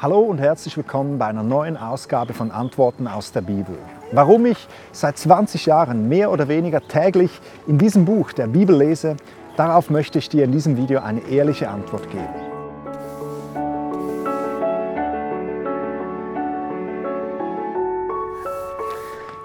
Hallo und herzlich willkommen bei einer neuen Ausgabe von Antworten aus der Bibel. Warum ich seit 20 Jahren mehr oder weniger täglich in diesem Buch der Bibel lese, darauf möchte ich dir in diesem Video eine ehrliche Antwort geben.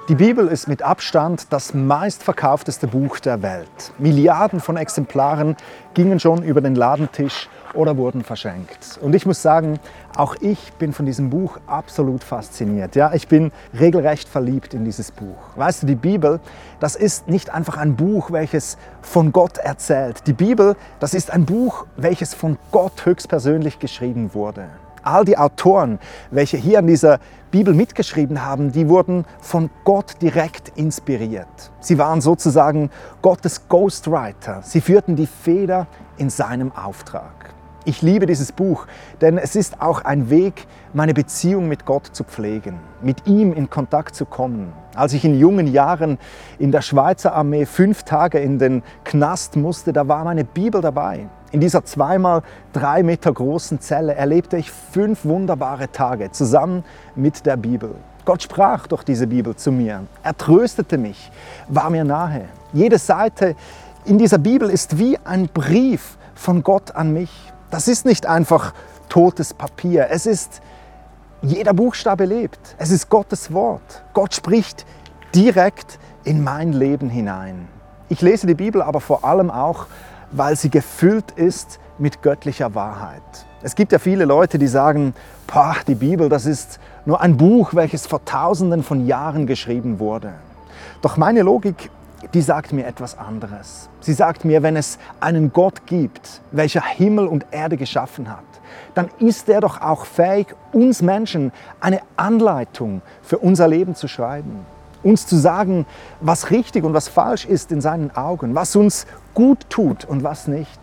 Die Bibel ist mit Abstand das meistverkaufteste Buch der Welt. Milliarden von Exemplaren gingen schon über den Ladentisch oder wurden verschenkt. Und ich muss sagen, auch ich bin von diesem Buch absolut fasziniert. Ja, ich bin regelrecht verliebt in dieses Buch. Weißt du, die Bibel, das ist nicht einfach ein Buch, welches von Gott erzählt. Die Bibel, das ist ein Buch, welches von Gott höchstpersönlich geschrieben wurde. All die Autoren, welche hier in dieser Bibel mitgeschrieben haben, die wurden von Gott direkt inspiriert. Sie waren sozusagen Gottes Ghostwriter. Sie führten die Feder in seinem Auftrag. Ich liebe dieses Buch, denn es ist auch ein Weg, meine Beziehung mit Gott zu pflegen, mit ihm in Kontakt zu kommen. Als ich in jungen Jahren in der Schweizer Armee fünf Tage in den Knast musste, da war meine Bibel dabei. In dieser zweimal drei Meter großen Zelle erlebte ich fünf wunderbare Tage zusammen mit der Bibel. Gott sprach durch diese Bibel zu mir. Er tröstete mich, war mir nahe. Jede Seite in dieser Bibel ist wie ein Brief von Gott an mich. Das ist nicht einfach totes Papier. Es ist, jeder Buchstabe lebt. Es ist Gottes Wort. Gott spricht direkt in mein Leben hinein. Ich lese die Bibel aber vor allem auch, weil sie gefüllt ist mit göttlicher Wahrheit. Es gibt ja viele Leute, die sagen, boah, die Bibel, das ist nur ein Buch, welches vor tausenden von Jahren geschrieben wurde. Doch meine Logik die sagt mir etwas anderes. Sie sagt mir, wenn es einen Gott gibt, welcher Himmel und Erde geschaffen hat, dann ist er doch auch fähig, uns Menschen eine Anleitung für unser Leben zu schreiben. Uns zu sagen, was richtig und was falsch ist in seinen Augen, was uns gut tut und was nicht.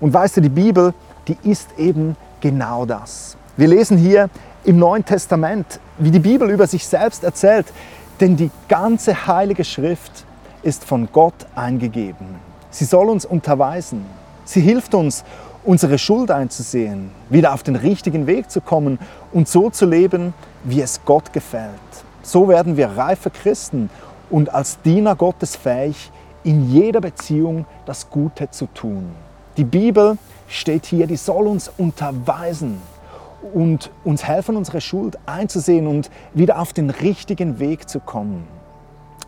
Und weißt du, die Bibel, die ist eben genau das. Wir lesen hier im Neuen Testament, wie die Bibel über sich selbst erzählt, denn die ganze heilige Schrift ist von Gott eingegeben. Sie soll uns unterweisen. Sie hilft uns, unsere Schuld einzusehen, wieder auf den richtigen Weg zu kommen und so zu leben, wie es Gott gefällt. So werden wir reife Christen und als Diener Gottes fähig, in jeder Beziehung das Gute zu tun. Die Bibel steht hier, die soll uns unterweisen und uns helfen, unsere Schuld einzusehen und wieder auf den richtigen Weg zu kommen.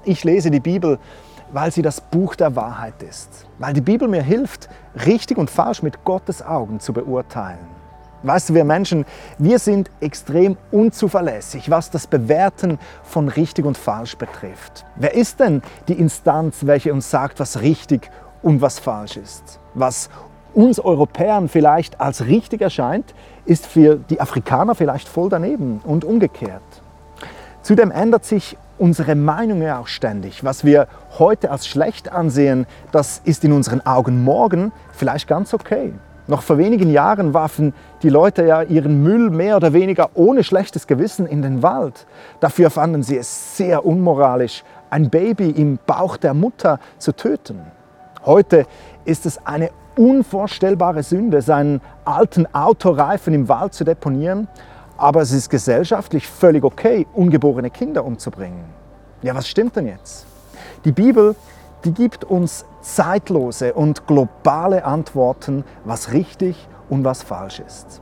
Ich lese die Bibel, weil sie das Buch der Wahrheit ist. Weil die Bibel mir hilft, richtig und falsch mit Gottes Augen zu beurteilen. Weißt du, wir Menschen, wir sind extrem unzuverlässig, was das Bewerten von richtig und falsch betrifft. Wer ist denn die Instanz, welche uns sagt, was richtig und was falsch ist? Was uns Europäern vielleicht als richtig erscheint, ist für die Afrikaner vielleicht voll daneben und umgekehrt. Zudem ändert sich unsere Meinung ja auch ständig. Was wir heute als schlecht ansehen, das ist in unseren Augen morgen vielleicht ganz okay. Noch vor wenigen Jahren warfen die Leute ja ihren Müll mehr oder weniger ohne schlechtes Gewissen in den Wald. Dafür fanden sie es sehr unmoralisch, ein Baby im Bauch der Mutter zu töten. Heute ist es eine unvorstellbare Sünde, seinen alten Autoreifen im Wald zu deponieren aber es ist gesellschaftlich völlig okay, ungeborene Kinder umzubringen. Ja, was stimmt denn jetzt? Die Bibel, die gibt uns zeitlose und globale Antworten, was richtig und was falsch ist.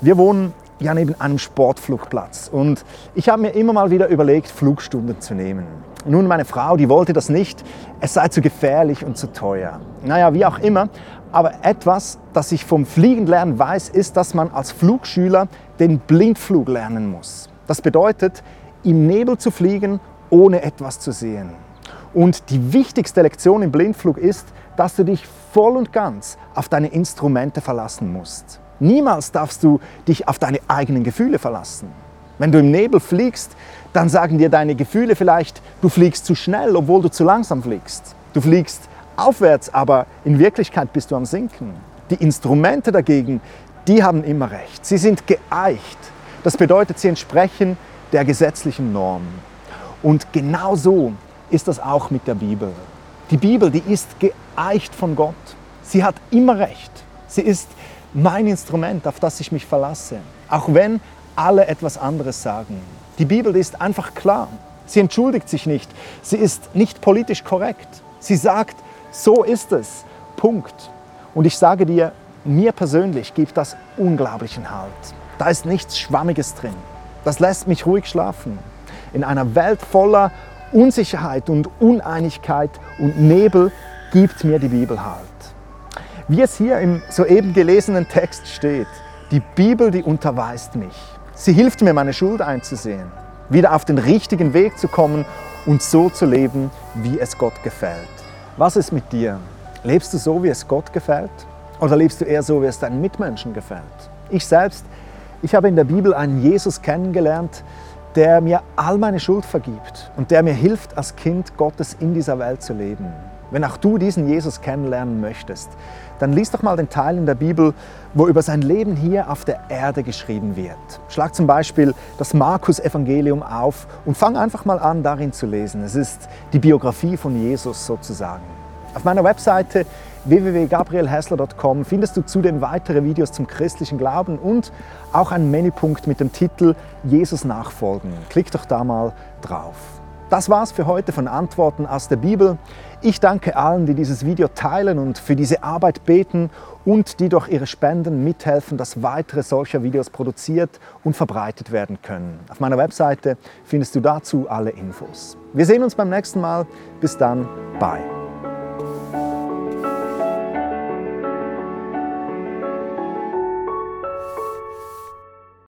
Wir wohnen ja neben einem Sportflugplatz und ich habe mir immer mal wieder überlegt, Flugstunden zu nehmen. Nun, meine Frau, die wollte das nicht, es sei zu gefährlich und zu teuer. Naja, wie auch immer, aber etwas, das ich vom Fliegenlernen weiß, ist, dass man als Flugschüler den Blindflug lernen muss. Das bedeutet, im Nebel zu fliegen, ohne etwas zu sehen. Und die wichtigste Lektion im Blindflug ist, dass du dich voll und ganz auf deine Instrumente verlassen musst. Niemals darfst du dich auf deine eigenen Gefühle verlassen. Wenn du im Nebel fliegst, dann sagen dir deine Gefühle vielleicht, du fliegst zu schnell, obwohl du zu langsam fliegst. Du fliegst aufwärts, aber in Wirklichkeit bist du am Sinken. Die Instrumente dagegen, die haben immer recht. Sie sind geeicht. Das bedeutet, sie entsprechen der gesetzlichen Norm. Und genau so ist das auch mit der Bibel. Die Bibel, die ist geeicht von Gott. Sie hat immer recht. Sie ist mein Instrument, auf das ich mich verlasse. auch wenn alle etwas anderes sagen. Die Bibel ist einfach klar. Sie entschuldigt sich nicht. Sie ist nicht politisch korrekt. Sie sagt, so ist es. Punkt. Und ich sage dir, mir persönlich gibt das unglaublichen Halt. Da ist nichts Schwammiges drin. Das lässt mich ruhig schlafen. In einer Welt voller Unsicherheit und Uneinigkeit und Nebel gibt mir die Bibel Halt. Wie es hier im soeben gelesenen Text steht, die Bibel, die unterweist mich. Sie hilft mir, meine Schuld einzusehen, wieder auf den richtigen Weg zu kommen und so zu leben, wie es Gott gefällt. Was ist mit dir? Lebst du so, wie es Gott gefällt? Oder lebst du eher so, wie es deinen Mitmenschen gefällt? Ich selbst, ich habe in der Bibel einen Jesus kennengelernt, der mir all meine Schuld vergibt und der mir hilft, als Kind Gottes in dieser Welt zu leben. Wenn auch du diesen Jesus kennenlernen möchtest, dann lies doch mal den Teil in der Bibel, wo über sein Leben hier auf der Erde geschrieben wird. Schlag zum Beispiel das Markus-Evangelium auf und fang einfach mal an, darin zu lesen. Es ist die Biografie von Jesus sozusagen. Auf meiner Webseite www.gabrielhessler.com findest du zudem weitere Videos zum christlichen Glauben und auch einen Menüpunkt mit dem Titel Jesus nachfolgen. Klick doch da mal drauf. Das war's für heute von Antworten aus der Bibel. Ich danke allen, die dieses Video teilen und für diese Arbeit beten und die durch ihre Spenden mithelfen, dass weitere solcher Videos produziert und verbreitet werden können. Auf meiner Webseite findest du dazu alle Infos. Wir sehen uns beim nächsten Mal. Bis dann. Bye.